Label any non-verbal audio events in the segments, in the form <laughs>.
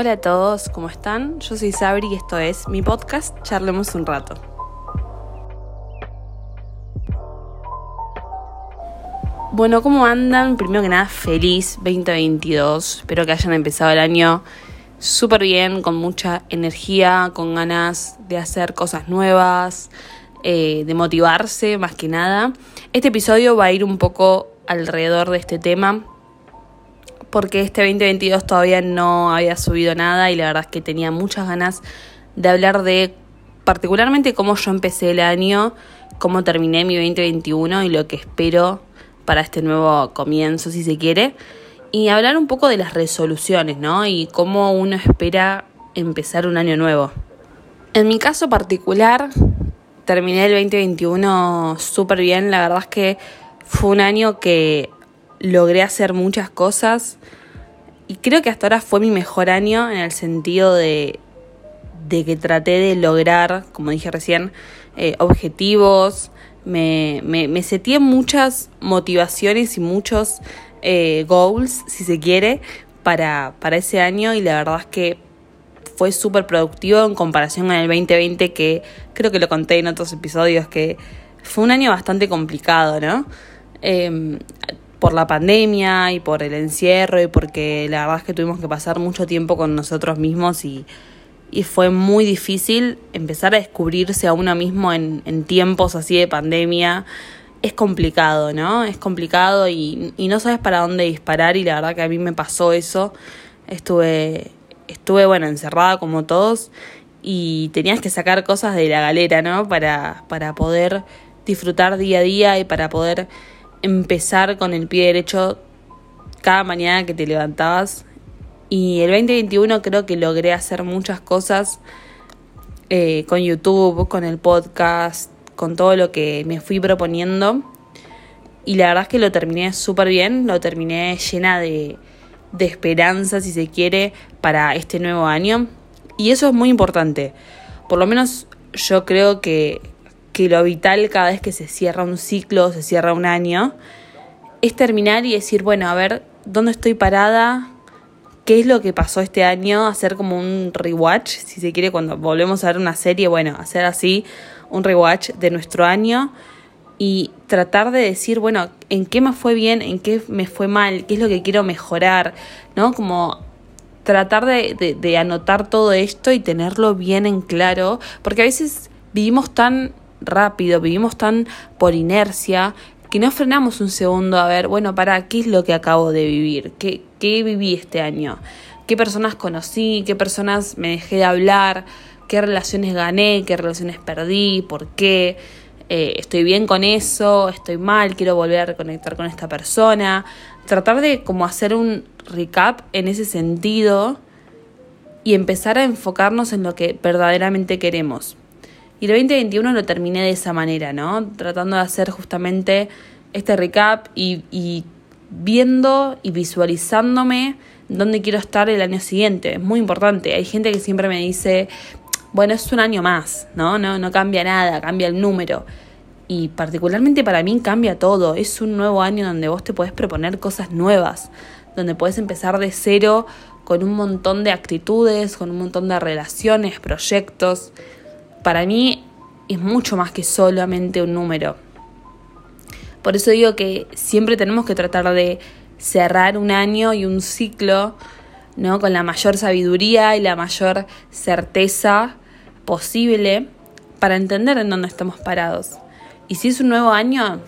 Hola a todos, ¿cómo están? Yo soy Sabri y esto es mi podcast Charlemos un rato. Bueno, ¿cómo andan? Primero que nada, feliz 2022. Espero que hayan empezado el año súper bien, con mucha energía, con ganas de hacer cosas nuevas, eh, de motivarse más que nada. Este episodio va a ir un poco alrededor de este tema porque este 2022 todavía no había subido nada y la verdad es que tenía muchas ganas de hablar de particularmente cómo yo empecé el año, cómo terminé mi 2021 y lo que espero para este nuevo comienzo, si se quiere, y hablar un poco de las resoluciones, ¿no? Y cómo uno espera empezar un año nuevo. En mi caso particular, terminé el 2021 súper bien, la verdad es que fue un año que logré hacer muchas cosas y creo que hasta ahora fue mi mejor año en el sentido de, de que traté de lograr, como dije recién, eh, objetivos, me, me, me seteé muchas motivaciones y muchos eh, goals, si se quiere, para, para ese año y la verdad es que fue súper productivo en comparación con el 2020 que creo que lo conté en otros episodios que fue un año bastante complicado, ¿no? Em, por la pandemia y por el encierro y porque la verdad es que tuvimos que pasar mucho tiempo con nosotros mismos y, y fue muy difícil empezar a descubrirse a uno mismo en, en tiempos así de pandemia. Es complicado, ¿no? Es complicado y, y no sabes para dónde disparar y la verdad que a mí me pasó eso. Estuve, estuve bueno, encerrada como todos y tenías que sacar cosas de la galera, ¿no? Para, para poder disfrutar día a día y para poder empezar con el pie derecho cada mañana que te levantabas. Y el 2021 creo que logré hacer muchas cosas eh, con YouTube, con el podcast, con todo lo que me fui proponiendo. Y la verdad es que lo terminé súper bien, lo terminé llena de, de esperanza, si se quiere, para este nuevo año. Y eso es muy importante. Por lo menos yo creo que, que lo vital cada vez que se cierra un ciclo, se cierra un año, es terminar y decir, bueno, a ver, ¿dónde estoy parada? ¿Qué es lo que pasó este año? Hacer como un rewatch, si se quiere, cuando volvemos a ver una serie, bueno, hacer así un rewatch de nuestro año y tratar de decir, bueno, en qué me fue bien, en qué me fue mal, qué es lo que quiero mejorar, ¿no? Como tratar de, de, de anotar todo esto y tenerlo bien en claro, porque a veces vivimos tan rápido, vivimos tan por inercia que no frenamos un segundo a ver, bueno, para, ¿qué es lo que acabo de vivir? ¿Qué, qué viví este año? ¿Qué personas conocí? ¿Qué personas me dejé de hablar? ¿Qué relaciones gané? ¿Qué relaciones perdí? ¿Por qué? Eh, ¿Estoy bien con eso? ¿Estoy mal? ¿Quiero volver a reconectar con esta persona? Tratar de como hacer un recap en ese sentido y empezar a enfocarnos en lo que verdaderamente queremos. Y el 2021 lo terminé de esa manera, ¿no? Tratando de hacer justamente este recap y, y viendo y visualizándome dónde quiero estar el año siguiente. Es muy importante. Hay gente que siempre me dice, bueno, es un año más, ¿no? No, no cambia nada, cambia el número. Y particularmente para mí cambia todo. Es un nuevo año donde vos te podés proponer cosas nuevas, donde podés empezar de cero con un montón de actitudes, con un montón de relaciones, proyectos para mí es mucho más que solamente un número. Por eso digo que siempre tenemos que tratar de cerrar un año y un ciclo ¿no? con la mayor sabiduría y la mayor certeza posible para entender en dónde estamos parados. Y si es un nuevo año,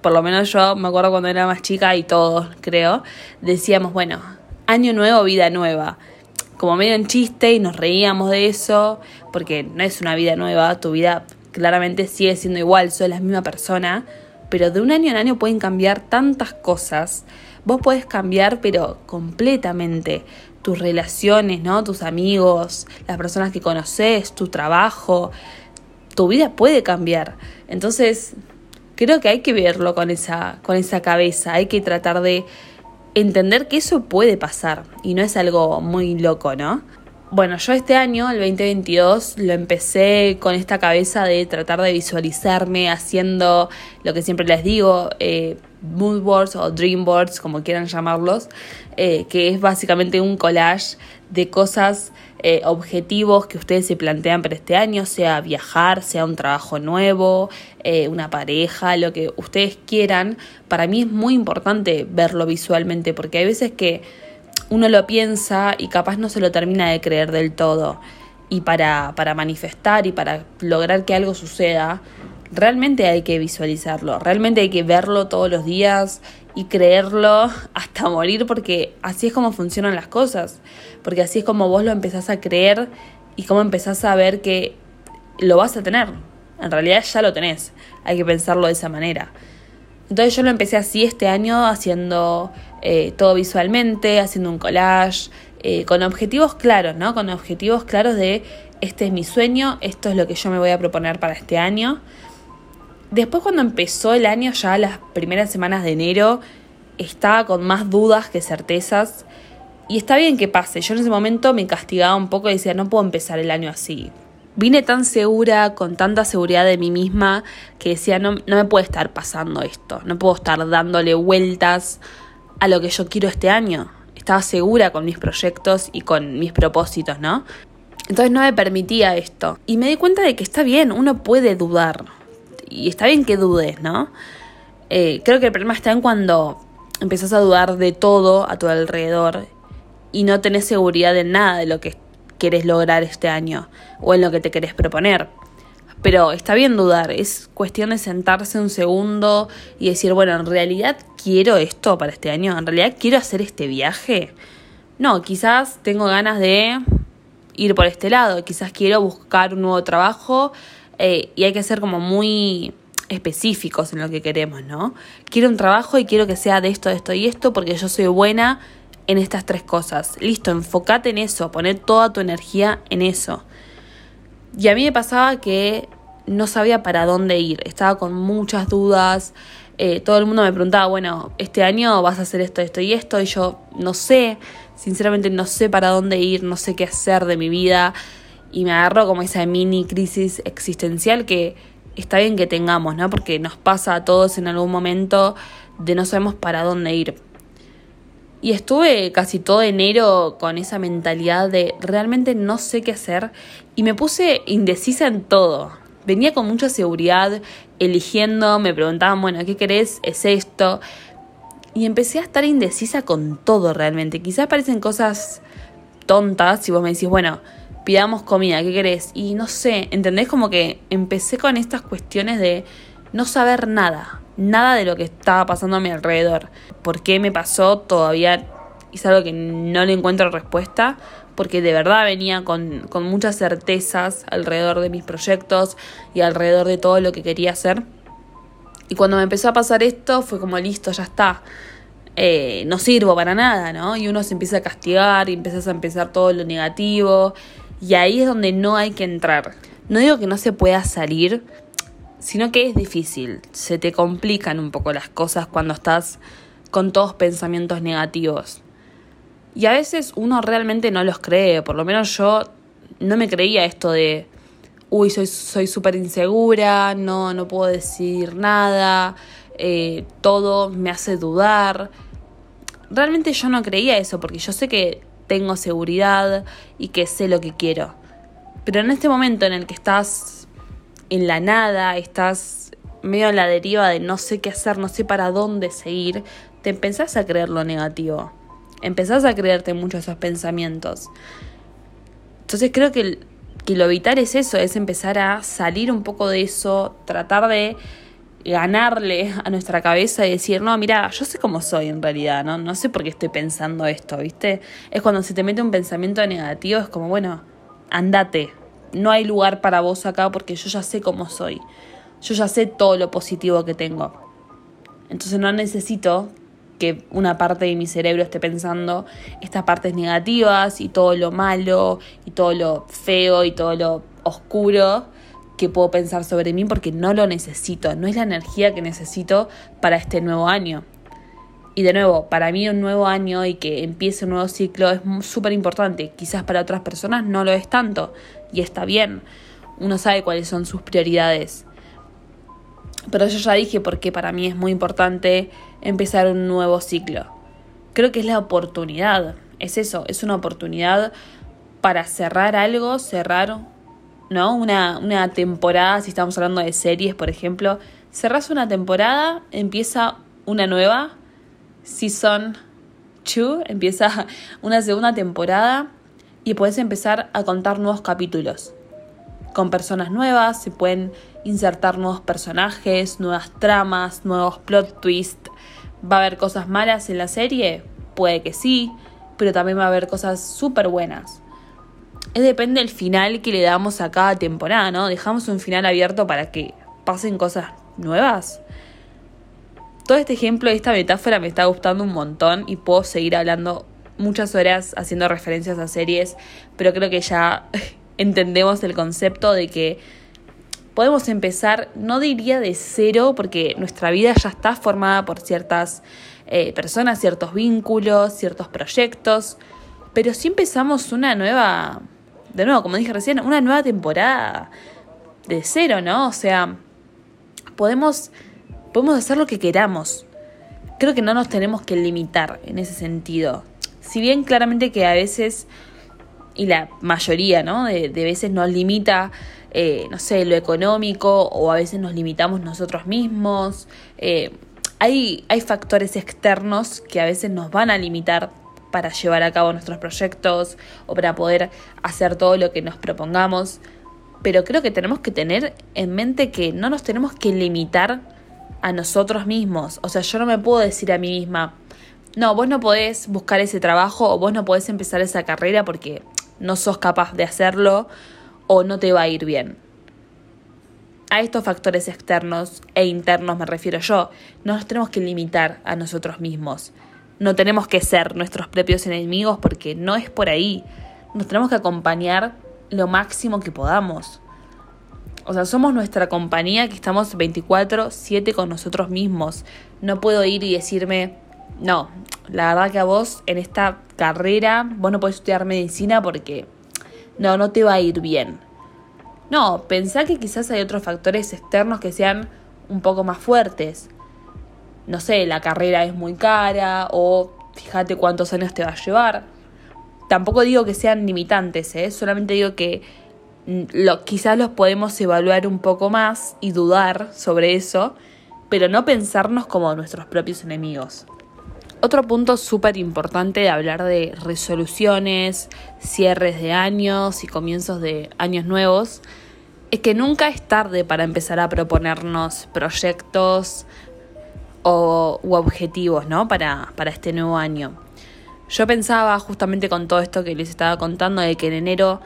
por lo menos yo me acuerdo cuando era más chica y todos creo, decíamos, bueno, año nuevo, vida nueva como medio en chiste y nos reíamos de eso, porque no es una vida nueva, tu vida claramente sigue siendo igual, sos la misma persona, pero de un año en año pueden cambiar tantas cosas. Vos podés cambiar, pero completamente tus relaciones, ¿no? Tus amigos, las personas que conoces, tu trabajo, tu vida puede cambiar. Entonces, creo que hay que verlo con esa, con esa cabeza, hay que tratar de entender que eso puede pasar y no es algo muy loco, ¿no? Bueno, yo este año, el 2022, lo empecé con esta cabeza de tratar de visualizarme haciendo lo que siempre les digo, eh, mood boards o dream boards, como quieran llamarlos, eh, que es básicamente un collage de cosas, eh, objetivos que ustedes se plantean para este año, sea viajar, sea un trabajo nuevo, eh, una pareja, lo que ustedes quieran. Para mí es muy importante verlo visualmente porque hay veces que uno lo piensa y capaz no se lo termina de creer del todo. Y para, para manifestar y para lograr que algo suceda, realmente hay que visualizarlo, realmente hay que verlo todos los días y creerlo hasta morir porque así es como funcionan las cosas, porque así es como vos lo empezás a creer y cómo empezás a ver que lo vas a tener. En realidad ya lo tenés, hay que pensarlo de esa manera. Entonces yo lo empecé así este año haciendo eh, todo visualmente, haciendo un collage, eh, con objetivos claros, ¿no? Con objetivos claros de este es mi sueño, esto es lo que yo me voy a proponer para este año. Después cuando empezó el año, ya las primeras semanas de enero, estaba con más dudas que certezas. Y está bien que pase. Yo en ese momento me castigaba un poco y decía, no puedo empezar el año así. Vine tan segura, con tanta seguridad de mí misma, que decía, no, no me puede estar pasando esto. No puedo estar dándole vueltas a lo que yo quiero este año. Estaba segura con mis proyectos y con mis propósitos, ¿no? Entonces no me permitía esto. Y me di cuenta de que está bien, uno puede dudar y está bien que dudes, ¿no? Eh, creo que el problema está en cuando empezás a dudar de todo a tu alrededor y no tenés seguridad de nada de lo que quieres lograr este año o en lo que te querés proponer. Pero está bien dudar, es cuestión de sentarse un segundo y decir, bueno, en realidad quiero esto para este año, en realidad quiero hacer este viaje. No, quizás tengo ganas de ir por este lado, quizás quiero buscar un nuevo trabajo eh, y hay que ser como muy específicos en lo que queremos, ¿no? Quiero un trabajo y quiero que sea de esto, de esto y esto porque yo soy buena en estas tres cosas. Listo, enfócate en eso, poner toda tu energía en eso. Y a mí me pasaba que no sabía para dónde ir, estaba con muchas dudas. Eh, todo el mundo me preguntaba, bueno, este año vas a hacer esto, esto y esto, y yo no sé, sinceramente no sé para dónde ir, no sé qué hacer de mi vida y me agarró como esa mini crisis existencial que está bien que tengamos, ¿no? Porque nos pasa a todos en algún momento de no sabemos para dónde ir. Y estuve casi todo enero con esa mentalidad de realmente no sé qué hacer y me puse indecisa en todo. Venía con mucha seguridad, eligiendo, me preguntaban, bueno, ¿qué querés? ¿Es esto? Y empecé a estar indecisa con todo realmente. Quizás parecen cosas tontas si vos me decís, bueno, pidamos comida, ¿qué querés? Y no sé, ¿entendés? Como que empecé con estas cuestiones de no saber nada, nada de lo que estaba pasando a mi alrededor. ¿Por qué me pasó? Todavía es algo que no le encuentro respuesta, porque de verdad venía con, con muchas certezas alrededor de mis proyectos y alrededor de todo lo que quería hacer. Y cuando me empezó a pasar esto, fue como listo, ya está. Eh, no sirvo para nada, ¿no? Y uno se empieza a castigar y empiezas a empezar todo lo negativo y ahí es donde no hay que entrar. No digo que no se pueda salir, sino que es difícil. Se te complican un poco las cosas cuando estás con todos pensamientos negativos. Y a veces uno realmente no los cree, por lo menos yo no me creía esto de, uy, soy súper insegura, no, no puedo decir nada, eh, todo me hace dudar. Realmente yo no creía eso, porque yo sé que tengo seguridad y que sé lo que quiero. Pero en este momento en el que estás en la nada, estás medio en la deriva de no sé qué hacer, no sé para dónde seguir, te empezás a creer lo negativo. Empezás a creerte mucho esos pensamientos. Entonces creo que, que lo vital es eso, es empezar a salir un poco de eso, tratar de ganarle a nuestra cabeza y decir, no, mira, yo sé cómo soy en realidad, ¿no? No sé por qué estoy pensando esto, ¿viste? Es cuando se te mete un pensamiento negativo, es como, bueno, andate, no hay lugar para vos acá porque yo ya sé cómo soy, yo ya sé todo lo positivo que tengo. Entonces no necesito que una parte de mi cerebro esté pensando estas partes negativas y todo lo malo y todo lo feo y todo lo oscuro que puedo pensar sobre mí porque no lo necesito, no es la energía que necesito para este nuevo año. Y de nuevo, para mí un nuevo año y que empiece un nuevo ciclo es súper importante. Quizás para otras personas no lo es tanto y está bien. Uno sabe cuáles son sus prioridades. Pero yo ya dije porque para mí es muy importante empezar un nuevo ciclo. Creo que es la oportunidad es eso, es una oportunidad para cerrar algo, cerrar, ¿no? Una, una temporada, si estamos hablando de series, por ejemplo, cerras una temporada, empieza una nueva, season 2, empieza <laughs> una segunda temporada y puedes empezar a contar nuevos capítulos. Con personas nuevas, se pueden insertar nuevos personajes, nuevas tramas, nuevos plot twists. ¿Va a haber cosas malas en la serie? Puede que sí, pero también va a haber cosas súper buenas. Es depende del final que le damos a cada temporada, ¿no? Dejamos un final abierto para que pasen cosas nuevas. Todo este ejemplo esta metáfora me está gustando un montón y puedo seguir hablando muchas horas haciendo referencias a series, pero creo que ya <laughs> entendemos el concepto de que podemos empezar, no diría de cero, porque nuestra vida ya está formada por ciertas eh, personas, ciertos vínculos, ciertos proyectos, pero si empezamos una nueva, de nuevo, como dije recién, una nueva temporada de cero, ¿no? O sea, podemos, podemos hacer lo que queramos. Creo que no nos tenemos que limitar en ese sentido. Si bien claramente que a veces, y la mayoría, ¿no? De, veces nos limita, eh, no sé, lo económico o a veces nos limitamos nosotros mismos. Eh, hay, hay factores externos que a veces nos van a limitar para llevar a cabo nuestros proyectos o para poder hacer todo lo que nos propongamos pero creo que tenemos que tener en mente que no nos tenemos que limitar a nosotros mismos. O sea, yo no me puedo decir a mí misma, no, vos no podés buscar ese trabajo o vos no podés empezar esa carrera porque no sos capaz de hacerlo o no te va a ir bien. A estos factores externos e internos me refiero yo, no nos tenemos que limitar a nosotros mismos. No tenemos que ser nuestros propios enemigos porque no es por ahí. Nos tenemos que acompañar lo máximo que podamos. O sea, somos nuestra compañía que estamos 24/7 con nosotros mismos. No puedo ir y decirme, no, la verdad que a vos en esta carrera vos no podés estudiar medicina porque no, no te va a ir bien. No, pensá que quizás hay otros factores externos que sean un poco más fuertes. No sé, la carrera es muy cara o fíjate cuántos años te va a llevar tampoco digo que sean limitantes, ¿eh? solamente digo que mm, lo, quizás los podemos evaluar un poco más y dudar sobre eso, pero no pensarnos como nuestros propios enemigos. Otro punto súper importante de hablar de resoluciones, cierres de años y comienzos de años nuevos es que nunca es tarde para empezar a proponernos proyectos o, objetivos ¿no? para, para este nuevo año. Yo pensaba justamente con todo esto que les estaba contando de que en enero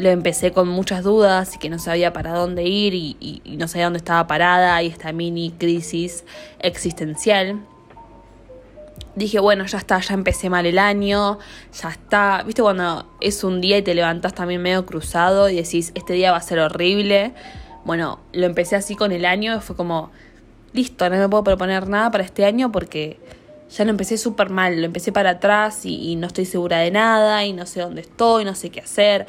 lo empecé con muchas dudas y que no sabía para dónde ir y, no sabía dónde estaba parada y esta mini crisis existencial. Dije, bueno, ya está, ya empecé mal el año, ya está. ¿Viste cuando es un día y te levantás también medio cruzado y decís, este día va a ser horrible? Bueno, lo empecé así con el año fue como, listo, no me puedo proponer nada para este año porque ya lo empecé súper mal, lo empecé para atrás y, no estoy segura de nada y no sé dónde estoy, no sé qué hacer.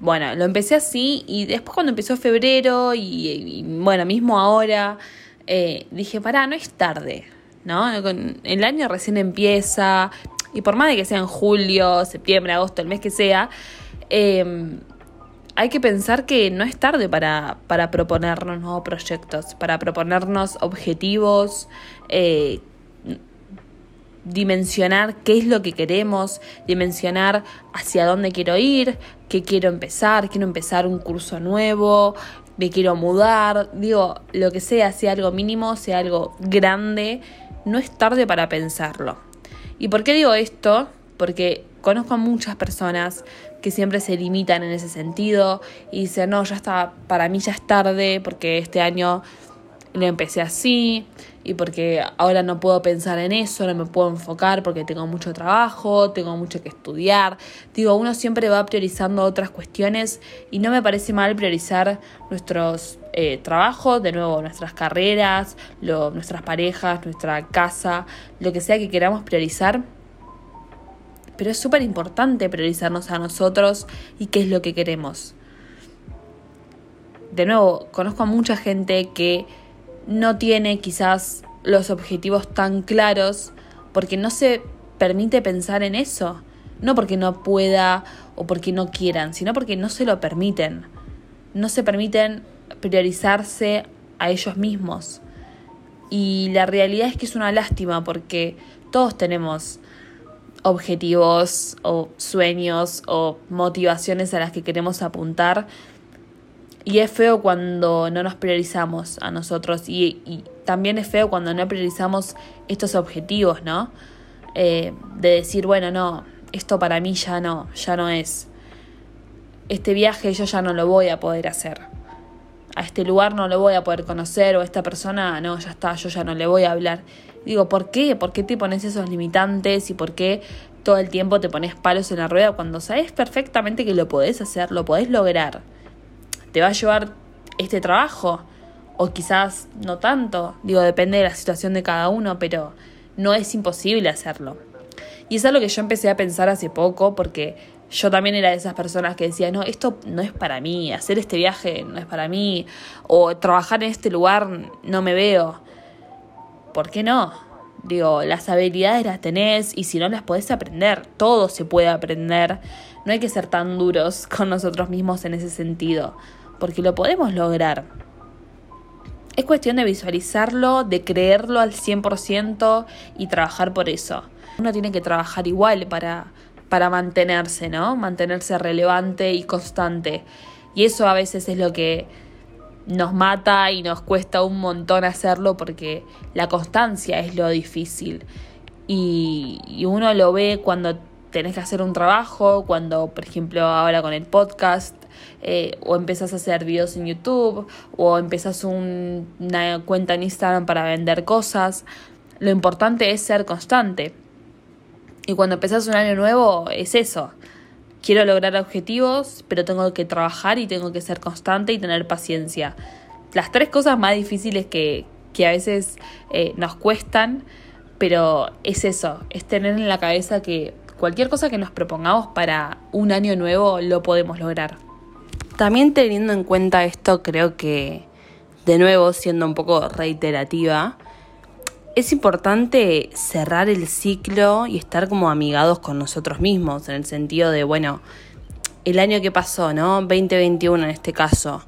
Bueno, lo empecé así y después cuando empezó febrero y, bueno, mismo ahora, eh, dije, pará, no es tarde, ¿no? El año recién empieza y por más de que sea en julio, septiembre, agosto, el mes que sea, em, hay que pensar que no es tarde para, para proponernos nuevos proyectos, para proponernos objetivos eh, dimensionar qué es lo que queremos, dimensionar hacia dónde quiero ir, qué quiero empezar, quiero empezar un curso nuevo, me quiero mudar, digo, lo que sea, sea algo mínimo, sea algo grande, no es tarde para pensarlo. ¿Y por qué digo esto? Porque conozco a muchas personas que siempre se limitan en ese sentido y dicen, no, ya está, para mí ya es tarde porque este año lo empecé así y porque ahora no puedo pensar en eso, no me puedo enfocar porque tengo mucho trabajo, tengo mucho que estudiar. Digo, uno siempre va priorizando otras cuestiones y no me parece mal priorizar nuestros eh, trabajos, de nuevo, nuestras carreras, lo, nuestras parejas, nuestra casa, lo que sea que queramos priorizar. Pero es súper importante priorizarnos a nosotros y qué es lo que queremos. De nuevo, conozco a mucha gente que no tiene quizás los objetivos tan claros porque no se permite pensar en eso. No porque no pueda o porque no quieran, sino porque no se lo permiten. No se permiten priorizarse a ellos mismos. Y la realidad es que es una lástima porque todos tenemos objetivos o sueños o motivaciones a las que queremos apuntar. Y es feo cuando no nos priorizamos a nosotros y, también es feo cuando no priorizamos estos objetivos, ¿no? Eh, de decir, bueno, no, esto para mí ya no, ya no es. Este viaje yo ya no lo voy a poder hacer. Este lugar no lo voy a poder conocer o esta persona, no, ya está, yo ya no le voy a hablar. Digo, ¿por qué? ¿Por qué te pones esos limitantes y por qué todo el tiempo te pones palos en la rueda cuando sabes perfectamente que lo podés hacer, lo podés lograr? ¿Te va a llevar este trabajo? O quizás no tanto. Digo, depende de la situación de cada uno, pero no es imposible hacerlo. Y es algo que yo empecé a pensar hace poco porque yo también era de esas personas que decía, no, esto no es para mí, hacer este viaje no es para mí, o trabajar en este lugar no me veo. ¿por qué no? Digo, las habilidades las tenés y si no las podés aprender, todo se puede aprender. No hay que ser tan duros <laughs> con nosotros mismos en ese sentido, porque lo podemos lograr. Es cuestión de visualizarlo, de creerlo al 100% y trabajar por eso. Uno tiene que trabajar igual para, para mantenerse, ¿no? Mantenerse relevante y constante. Y eso a veces es lo que nos mata y nos cuesta un montón hacerlo porque la constancia es lo difícil. Y, uno lo ve cuando tenés que hacer un trabajo, cuando, por ejemplo, ahora con el podcast, eh, o empezás a hacer videos en YouTube, o empezás una cuenta en Instagram para vender cosas. Lo importante es ser constante. Y cuando empezás un año nuevo, es eso quiero lograr objetivos, pero tengo que trabajar y tengo que ser constante y tener paciencia. Las tres cosas más difíciles que, que a veces eh, nos cuestan, pero es eso, es tener en la cabeza que cualquier cosa que nos propongamos para un año nuevo lo podemos lograr. También teniendo en cuenta esto, creo que, de nuevo, siendo un poco reiterativa, es importante cerrar el ciclo y estar como amigados con nosotros mismos, en el sentido de, bueno, el año que pasó, ¿no? 2021 en este caso.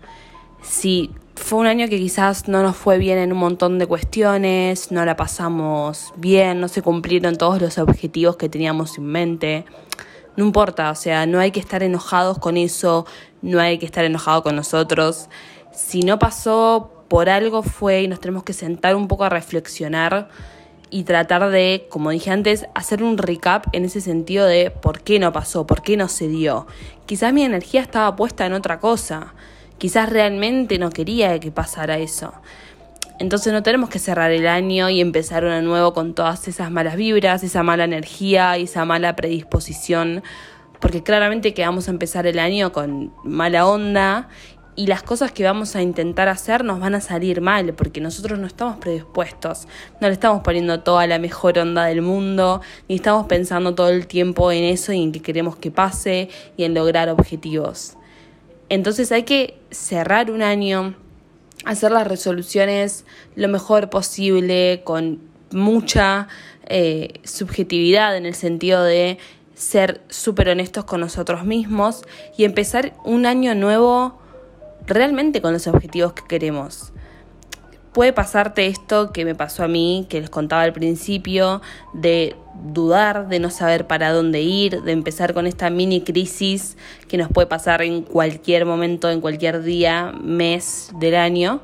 Si fue un año que quizás no nos fue bien en un montón de cuestiones, no la pasamos bien, no se cumplieron todos los objetivos que teníamos en mente. No importa, o sea, no hay que estar enojados con eso, no hay que estar enojados con nosotros. Si no pasó por algo fue y nos tenemos que sentar un poco a reflexionar y tratar de, como dije antes, hacer un recap en ese sentido de por qué no pasó, por qué no se dio. Quizás mi energía estaba puesta en otra cosa, quizás realmente no quería que pasara eso. Entonces no tenemos que cerrar el año y empezar uno nuevo con todas esas malas vibras, esa mala energía y esa mala predisposición, porque claramente que vamos a empezar el año con mala onda y las cosas que vamos a intentar hacer nos van a salir mal porque nosotros no estamos predispuestos, no le estamos poniendo toda la mejor onda del mundo, ni estamos pensando todo el tiempo en eso y en que queremos que pase y en lograr objetivos. Entonces hay que cerrar un año, hacer las resoluciones lo mejor posible, con mucha eh, subjetividad en el sentido de ser súper honestos con nosotros mismos y empezar un año nuevo realmente con los objetivos que queremos. Puede pasarte esto que me pasó a mí, que les contaba al principio, de dudar, de no saber para dónde ir, de empezar con esta mini crisis que nos puede pasar en cualquier momento, en cualquier día, mes del año.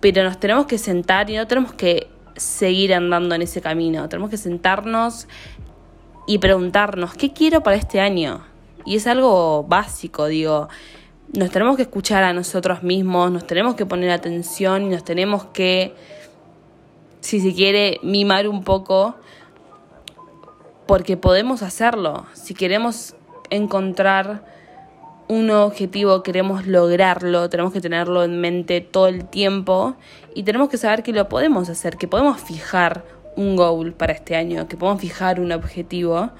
Pero nos tenemos que sentar y no tenemos que seguir andando en ese camino. Tenemos que sentarnos y preguntarnos, ¿qué quiero para este año? Y es algo básico, digo, nos tenemos que escuchar a nosotros mismos, nos tenemos que poner atención y nos tenemos que, si se quiere, mimar un poco, porque podemos hacerlo. Si queremos encontrar un objetivo, queremos lograrlo, tenemos que tenerlo en mente todo el tiempo y tenemos que saber que lo podemos hacer, que podemos fijar un goal para este año, que podemos fijar un objetivo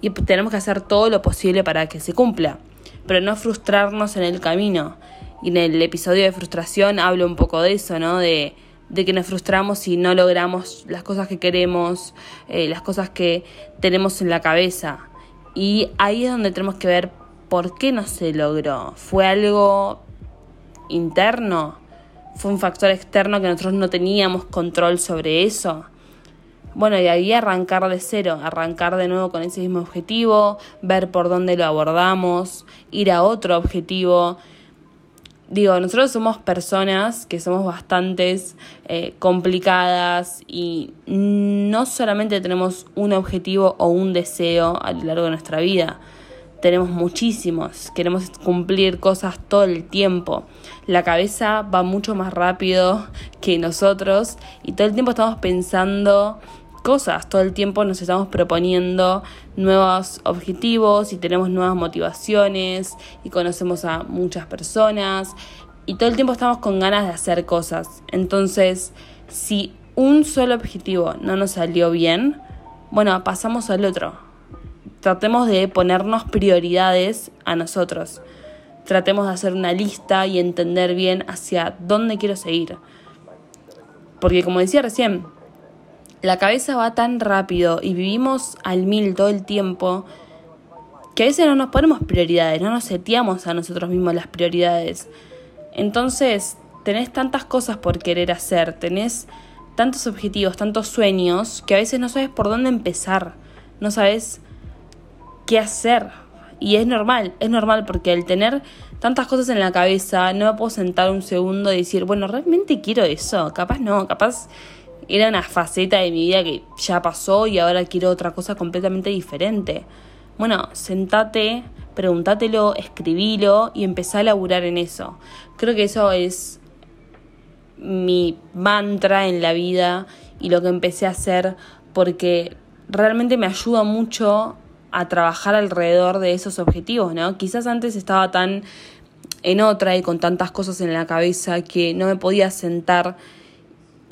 y tenemos que hacer todo lo posible para que se cumpla pero no frustrarnos en el camino. Y en el episodio de frustración hablo un poco de eso, ¿no? De, que nos frustramos si no logramos las cosas que queremos, eh, las cosas que tenemos en la cabeza. Y ahí es donde tenemos que ver por qué no se logró. ¿Fue algo interno? ¿Fue un factor externo que nosotros no teníamos control sobre eso? Bueno, y ahí arrancar de cero, arrancar de nuevo con ese mismo objetivo, ver por dónde lo abordamos, ir a otro objetivo. Digo, nosotros somos personas que somos bastantes eh, complicadas y no solamente tenemos un objetivo o un deseo a lo largo de nuestra vida tenemos muchísimos, queremos cumplir cosas todo el tiempo. La cabeza va mucho más rápido que nosotros y todo el tiempo estamos pensando cosas, todo el tiempo nos estamos proponiendo nuevos objetivos y tenemos nuevas motivaciones y conocemos a muchas personas y todo el tiempo estamos con ganas de hacer cosas. Entonces, si un solo objetivo no nos salió bien, bueno, pasamos al otro tratemos de ponernos prioridades a nosotros. Tratemos de hacer una lista y entender bien hacia dónde quiero seguir. Porque como decía recién, la cabeza va tan rápido y vivimos al mil todo el tiempo que a veces no nos ponemos prioridades, no nos seteamos a nosotros mismos las prioridades. Entonces, tenés tantas cosas por querer hacer, tenés tantos objetivos, tantos sueños, que a veces no sabes por dónde empezar, no sabes qué hacer. Y es normal, es normal porque al tener tantas cosas en la cabeza no me puedo sentar un segundo y decir, bueno, realmente quiero eso. Capaz no, capaz era una faceta de mi vida que ya pasó y ahora quiero otra cosa completamente diferente. Bueno, sentate, pregúntatelo, escribilo y empezá a laburar en eso. Creo que eso es mi mantra en la vida y lo que empecé a hacer porque realmente me ayuda mucho a trabajar alrededor de esos objetivos, ¿no? Quizás antes estaba tan en otra y con tantas cosas en la cabeza que no me podía sentar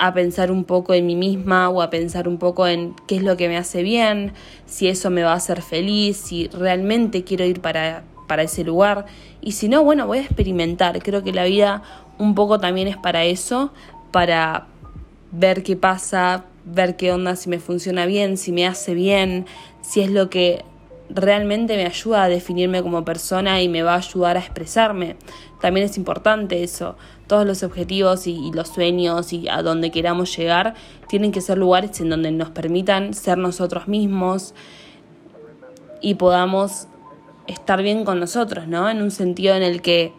a pensar un poco en mí misma o a pensar un poco en qué es lo que me hace bien, si eso me va a hacer feliz, si realmente quiero ir para, para ese lugar. Y si no, bueno, voy a experimentar. Creo que la vida un poco también es para eso, para ver qué pasa, ver qué onda, si me funciona bien, si me hace bien, si es lo que realmente me ayuda a definirme como persona y me va a ayudar a expresarme. También es importante eso. Todos los objetivos y, los sueños y a donde queramos llegar tienen que ser lugares en donde nos permitan ser nosotros mismos y podamos estar bien con nosotros, ¿no? En un sentido en el que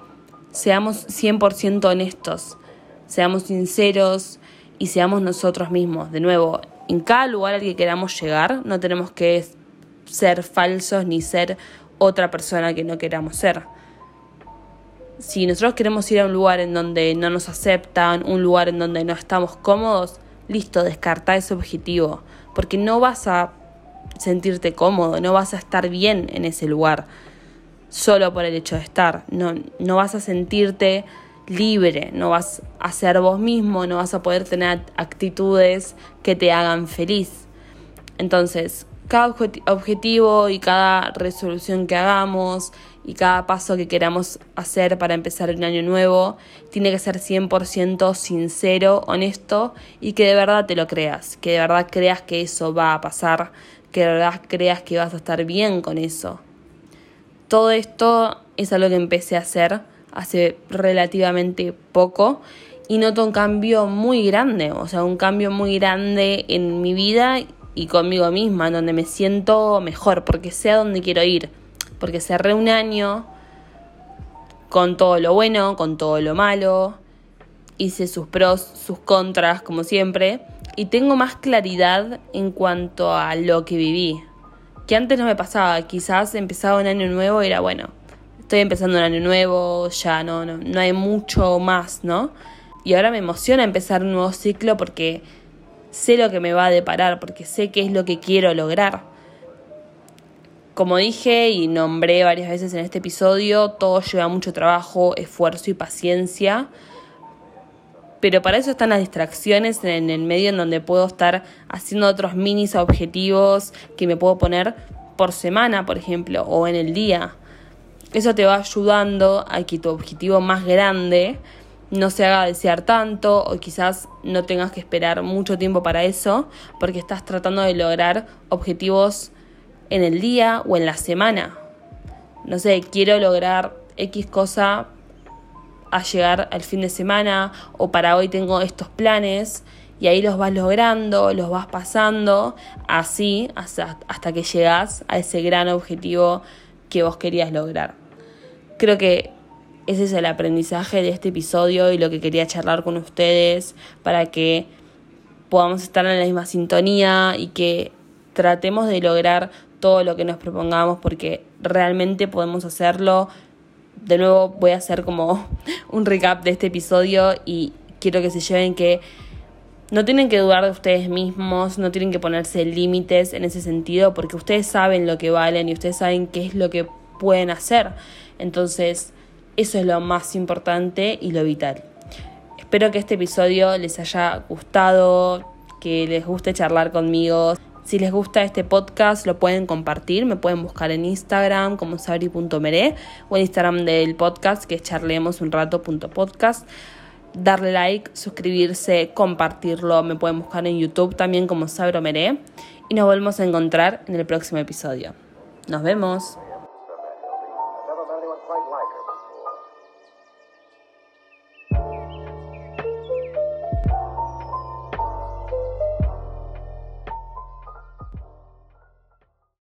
seamos 100% honestos, seamos sinceros y seamos nosotros mismos. De nuevo, en cada lugar al que queramos llegar, no tenemos que ser falsos ni ser otra persona que no queramos ser. Si nosotros queremos ir a un lugar en donde no nos aceptan, un lugar en donde no estamos cómodos, listo, descarta ese objetivo, porque no vas a sentirte cómodo, no vas a estar bien en ese lugar solo por el hecho de estar, no, no vas a sentirte libre, no vas a ser vos mismo, no vas a poder tener actitudes que te hagan feliz. Entonces, cada objetivo y cada resolución que hagamos y cada paso que queramos hacer para empezar un año nuevo tiene que ser 100% sincero, honesto y que de verdad te lo creas, que de verdad creas que eso va a pasar, que de verdad creas que vas a estar bien con eso. Todo esto es algo que empecé a hacer hace relativamente poco y noto un cambio muy grande, o sea, un cambio muy grande en mi vida y conmigo misma, en donde me siento mejor, porque sé a dónde quiero ir, porque cerré un año con todo lo bueno, con todo lo malo, hice sus pros, sus contras, como siempre, y tengo más claridad en cuanto a lo que viví, que antes no me pasaba, quizás empezaba un año nuevo y era bueno, estoy empezando un año nuevo, ya no, no, no hay mucho más, ¿no? Y ahora me emociona empezar un nuevo ciclo porque sé lo que me va a deparar, porque sé qué es lo que quiero lograr. Como dije y nombré varias veces en este episodio, todo lleva mucho trabajo, esfuerzo y paciencia. Pero para eso están las distracciones en el medio en donde puedo estar haciendo otros minis objetivos que me puedo poner por semana, por ejemplo, o en el día. Eso te va ayudando a que tu objetivo más grande no se haga desear tanto o quizás no tengas que esperar mucho tiempo para eso porque estás tratando de lograr objetivos en el día o en la semana. No sé, quiero lograr X cosa a llegar al fin de semana o para hoy tengo estos planes y ahí los vas logrando, los vas pasando así hasta, hasta que llegas a ese gran objetivo que vos querías lograr. Creo que ese es el aprendizaje de este episodio y lo que quería charlar con ustedes para que podamos estar en la misma sintonía y que tratemos de lograr todo lo que nos propongamos porque realmente podemos hacerlo de nuevo voy a hacer como <laughs> un recap de este episodio y quiero que se lleven que no tienen que dudar de ustedes mismos, no tienen que ponerse límites en ese sentido porque ustedes saben lo que valen y ustedes saben qué es lo que pueden hacer. Entonces, eso es lo más importante y lo vital. Espero que este episodio les haya gustado, que les guste charlar conmigo. Si les gusta este podcast, lo pueden compartir. Me pueden buscar en Instagram como sabri.mere o en Instagram del podcast que es charlemosunrato.podcast. Darle like, suscribirse, compartirlo. Me pueden buscar en YouTube también como Mere. Y nos volvemos a encontrar en el próximo episodio. Nos vemos.